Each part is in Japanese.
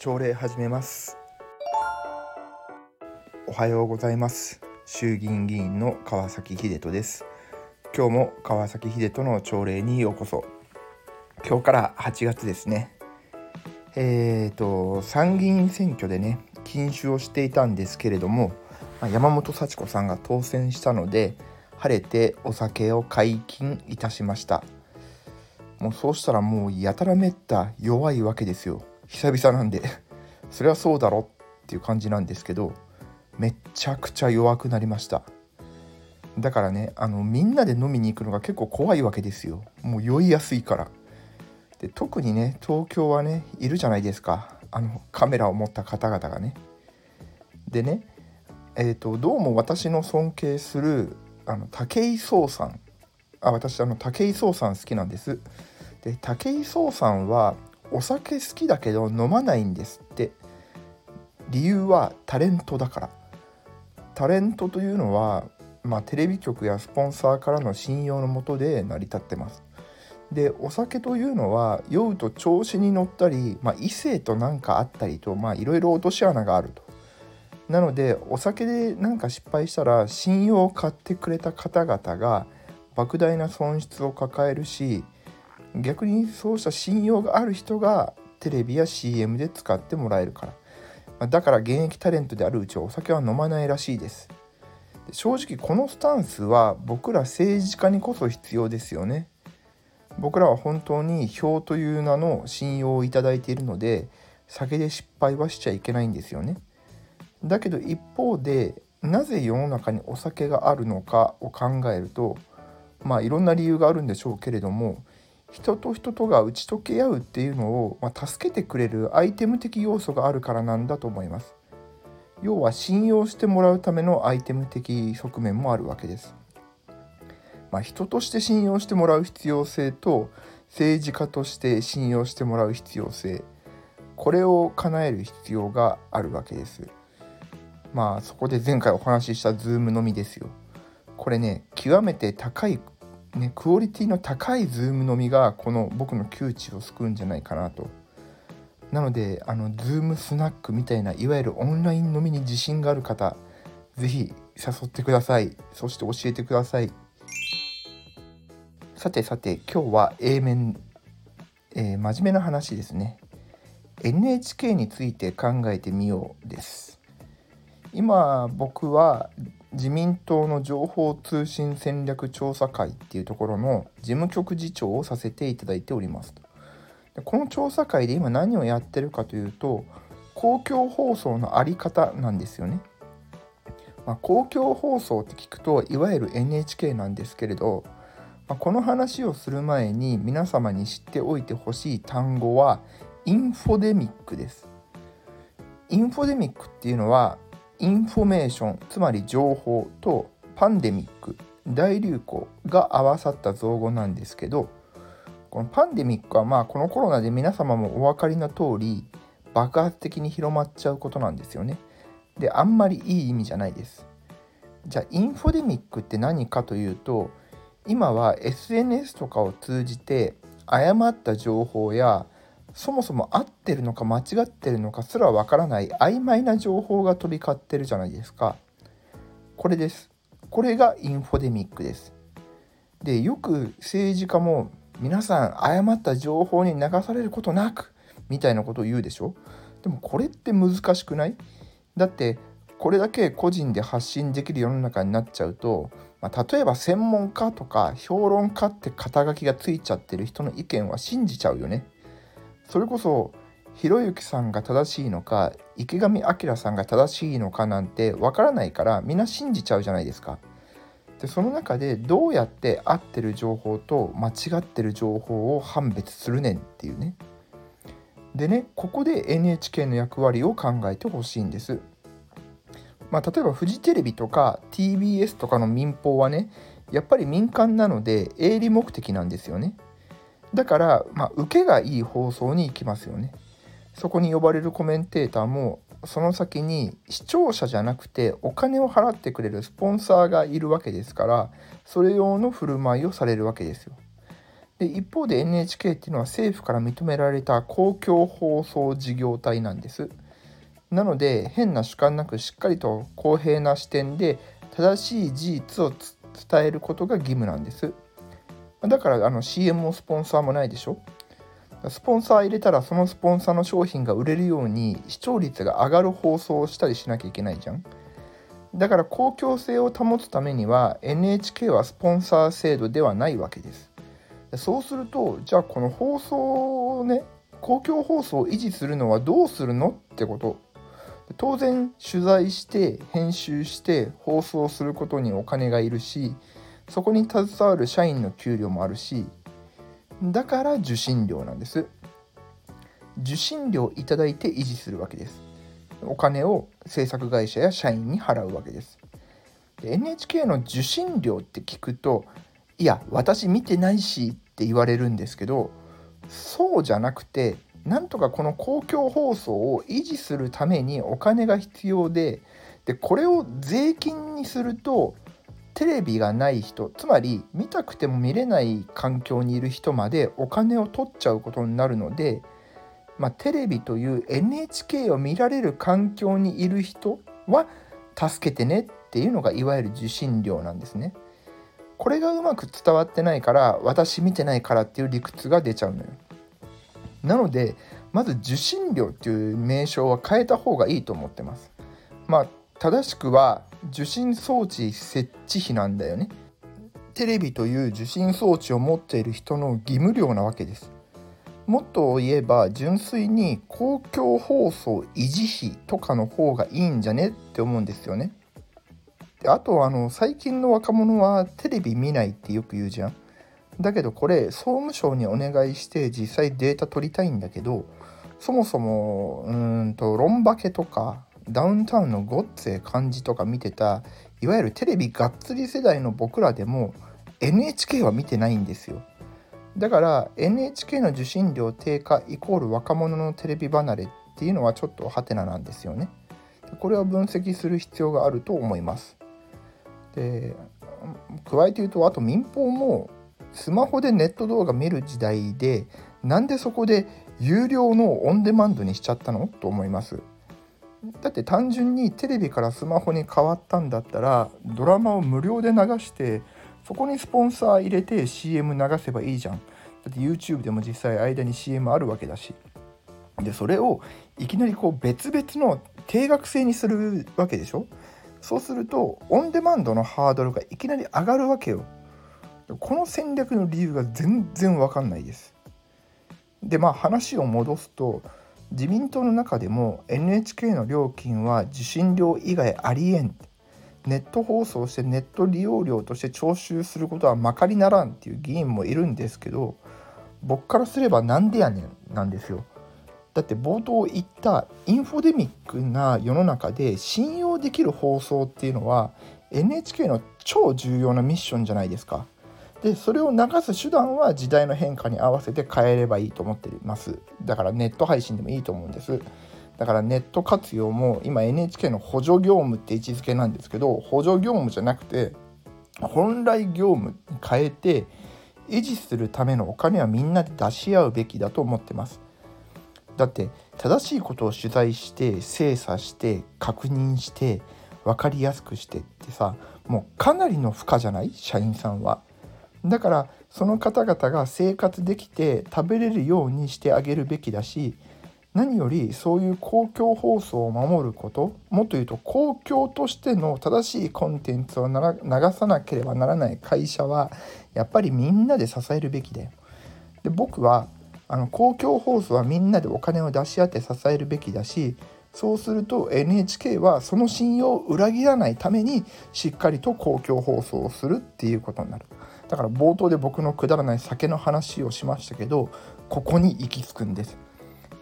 朝礼始めます。おはようございます。衆議院議員の川崎秀人です。今日も川崎秀人の朝礼にようこそ。今日から8月ですね。えーと参議院選挙でね禁酒をしていたんですけれども山本幸子さんが当選したので晴れてお酒を解禁いたしました。もうそうしたらもうやたらめった弱いわけですよ。久々なんで それはそうだろっていう感じなんですけどめっちゃくちゃ弱くなりました。だからねあのみんなで飲みに行くのが結構怖いわけですよ。もう酔いやすいから。で特にね東京はねいるじゃないですか。あのカメラを持った方々がね。でねえーと、とどうも私の尊敬するあの武井壮さん。あ私あの武井壮さん好きなんです。で武井壮さんはお酒好きだけど飲まないんですって。理由はタレントだから。タレントというのは、まあ、テレビ局やスポンサーからの信用のもとで成り立ってます。でお酒というのは酔うと調子に乗ったり、まあ、異性と何かあったりといろいろ落とし穴があると。なのでお酒で何か失敗したら信用を買ってくれた方々が莫大な損失を抱えるし逆にそうした信用がある人がテレビや CM で使ってもらえるから。だから現役タレントであるうちはお酒は飲まないらしいです。正直このスタンスは僕ら政治家にこそ必要ですよね。僕らは本当に票という名の信用をいただいているので酒で失敗はしちゃいけないんですよね。だけど一方でなぜ世の中にお酒があるのかを考えるとまあいろんな理由があるんでしょうけれども人と人とが打ち解け合うっていうのを、まあ、助けてくれるアイテム的要素があるからなんだと思います。要は信用してもらうためのアイテム的側面もあるわけです。まあ、人として信用してもらう必要性と政治家として信用してもらう必要性これを叶える必要があるわけです。まあそこで前回お話しした Zoom のみですよ。これね極めて高いね、クオリティの高い Zoom のみがこの僕の窮地を救うんじゃないかなと。なので、あの、 Zoom スナックみたいな、いわゆるオンライン飲みに自信がある方、是非誘ってください。そして教えてください。さてさて、今日は A 面、えー、真面目な話ですね。NHK について考えてみようです。今僕は自民党の情報通信戦略調査会っていうところの事務局次長をさせていただいておりますでこの調査会で今何をやってるかというと公共放送の在り方なんですよね、まあ、公共放送って聞くといわゆる NHK なんですけれど、まあ、この話をする前に皆様に知っておいてほしい単語はインフォデミックです。インフォデミックっていうのはインフォメーションつまり情報とパンデミック大流行が合わさった造語なんですけどこのパンデミックはまあこのコロナで皆様もお分かりの通り爆発的に広まっちゃうことなんですよね。であんまりいい意味じゃないです。じゃあインフォデミックって何かというと今は SNS とかを通じて誤った情報やそもそも合ってるのか間違ってるのかすらわからない曖昧な情報が飛び交ってるじゃないですか。これです。これがインフォデミックです。で、よく政治家も皆さん誤った情報に流されることなくみたいなことを言うでしょ？でもこれって難しくない？だってこれだけ個人で発信できる世の中になっちゃうと、まあ、例えば専門家とか評論家って肩書きがついちゃってる人の意見は信じちゃうよね。それこそひろゆきさんが正しいのか池上彰さんが正しいのかなんてわからないからみんな信じちゃうじゃないですか。でその中でどうやって合ってる情報と間違ってる情報を判別するねんっていうね。でねここで NHK の役割を考えてほしいんです。まあ、例えばフジテレビとか TBS とかの民放はねやっぱり民間なので営利目的なんですよね。だから、まあ、受けがいい放送に行きますよね。そこに呼ばれるコメンテーターもその先に視聴者じゃなくてお金を払ってくれるスポンサーがいるわけですからそれ用の振る舞いをされるわけですよ。で一方で NHK っていうのは政府から認められた公共放送事業体なんです。なので変な主観なくしっかりと公平な視点で正しい事実を伝えることが義務なんです。だからあの CM もスポンサーもないでしょ？スポンサー入れたらそのスポンサーの商品が売れるように視聴率が上がる放送をしたりしなきゃいけないじゃん。だから公共性を保つためには NHK はスポンサー制度ではないわけです。そうするとじゃあこの放送をね公共放送を維持するのはどうするのってこと当然取材して編集して放送することにお金がいるしそこに携わる社員の給料もあるしだから受信料なんです。受信料いただいて維持するわけです。お金を制作会社や社員に払うわけです。で NHK の受信料って聞くといや私見てないしって言われるんですけどそうじゃなくてなんとかこの公共放送を維持するためにお金が必要ででこれを税金にするとテレビがない人つまり見たくても見れない環境にいる人までお金を取っちゃうことになるので、まあ、テレビという NHK を見られる環境にいる人は助けてねっていうのがいわゆる受信料なんですね。これがうまく伝わってないから私見てないからっていう理屈が出ちゃうのよ。なのでまず受信料っていう名称は変えた方がいいと思ってます。まあ正しくは受信装置設置費なんだよね。テレビという受信装置を持っている人の義務料なわけです。もっと言えば純粋に公共放送維持費とかの方がいいんじゃねって思うんですよね。であとあの最近の若者はテレビ見ないってよく言うじゃん。だけどこれ総務省にお願いして実際データ取りたいんだけどそもそもうんとロンバケとかダウンタウンのごっつえ感じとか見てたいわゆるテレビがっつり世代の僕らでも NHK は見てないんですよ。だから NHK の受信料低下イコール若者のテレビ離れっていうのはちょっとハテナなんですよね。これは分析する必要があると思います。で加えて言うとあと民放もスマホでネット動画見る時代でなんでそこで有料のオンデマンドにしちゃったの？と思います。だって単純にテレビからスマホに変わったんだったらドラマを無料で流してそこにスポンサー入れて CM 流せばいいじゃん。だって YouTube でも実際間に CM あるわけだし。でそれをいきなりこう別々の定額制にするわけでしょ？そうするとオンデマンドのハードルがいきなり上がるわけよ。この戦略の理由が全然わかんないです。でまあ話を戻すと自民党の中でも NHK の料金は受信料以外ありえんネット放送してネット利用料として徴収することはまかりならんっていう議員もいるんですけど僕からすればなんでやねんなんですよ。だって冒頭言ったインフォデミックな世の中で信用できる放送っていうのは NHK の超重要なミッションじゃないですか。でそれを流す手段は時代の変化に合わせて変えればいいと思っています。だからネット配信でもいいと思うんです。だからネット活用も今 NHK の補助業務って位置づけなんですけど補助業務じゃなくて本来業務に変えて維持するためのお金はみんなで出し合うべきだと思ってます。だって正しいことを取材して精査して確認して分かりやすくしてってさもうかなりの負荷じゃない？社員さんは。だからその方々が生活できて食べれるようにしてあげるべきだし何よりそういう公共放送を守ることもっと言うと公共としての正しいコンテンツを流さなければならない会社はやっぱりみんなで支えるべきだよ。で僕はあの公共放送はみんなでお金を出し合って支えるべきだしそうすると NHK はその信用を裏切らないためにしっかりと公共放送をするっていうことになる。だから冒頭で僕のくだらない酒の話をしましたけどここに行き着くんです。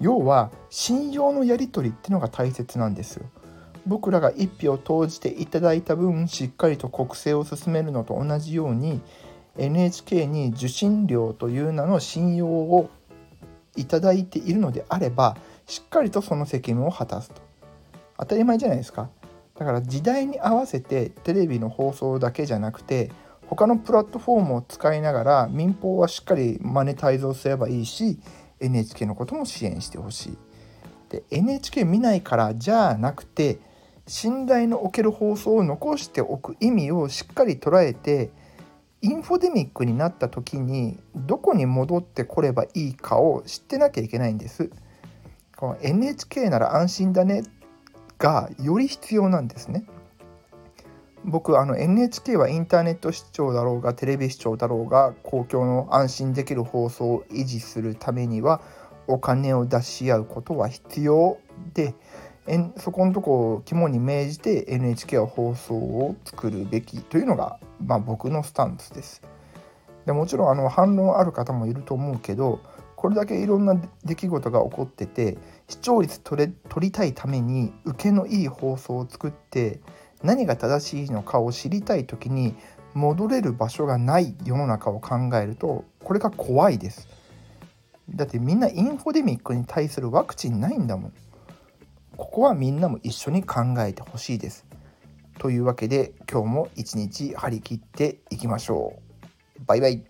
要は信用のやり取りっていうのが大切なんですよ。僕らが一票を投じていただいた分しっかりと国政を進めるのと同じように NHK に受信料という名の信用をいただいているのであればしっかりとその責務を果たすと。当たり前じゃないですか。だから時代に合わせてテレビの放送だけじゃなくて他のプラットフォームを使いながら民放はしっかりマネタイズをすればいいし NHK のことも支援してほしい。で NHK 見ないからじゃなくて信頼のおける放送を残しておく意味をしっかり捉えてインフォデミックになった時にどこに戻ってこればいいかを知ってなきゃいけないんです。この NHK なら安心だねがより必要なんですね。僕あの NHK はインターネット視聴だろうがテレビ視聴だろうが公共の安心できる放送を維持するためにはお金を出し合うことは必要でそこのとこを肝に銘じて NHK は放送を作るべきというのが、まあ、僕のスタンスです。でもちろんあの反論ある方もいると思うけどこれだけいろんな出来事が起こってて視聴率取れ取りたいために受けのいい放送を作って何が正しいのかを知りたい時に戻れる場所がない世の中を考えるとこれが怖いです。だってみんなインフォデミックに対するワクチンないんだもん。ここはみんなも一緒に考えてほしいです。というわけで今日も一日張り切っていきましょう。バイバイ。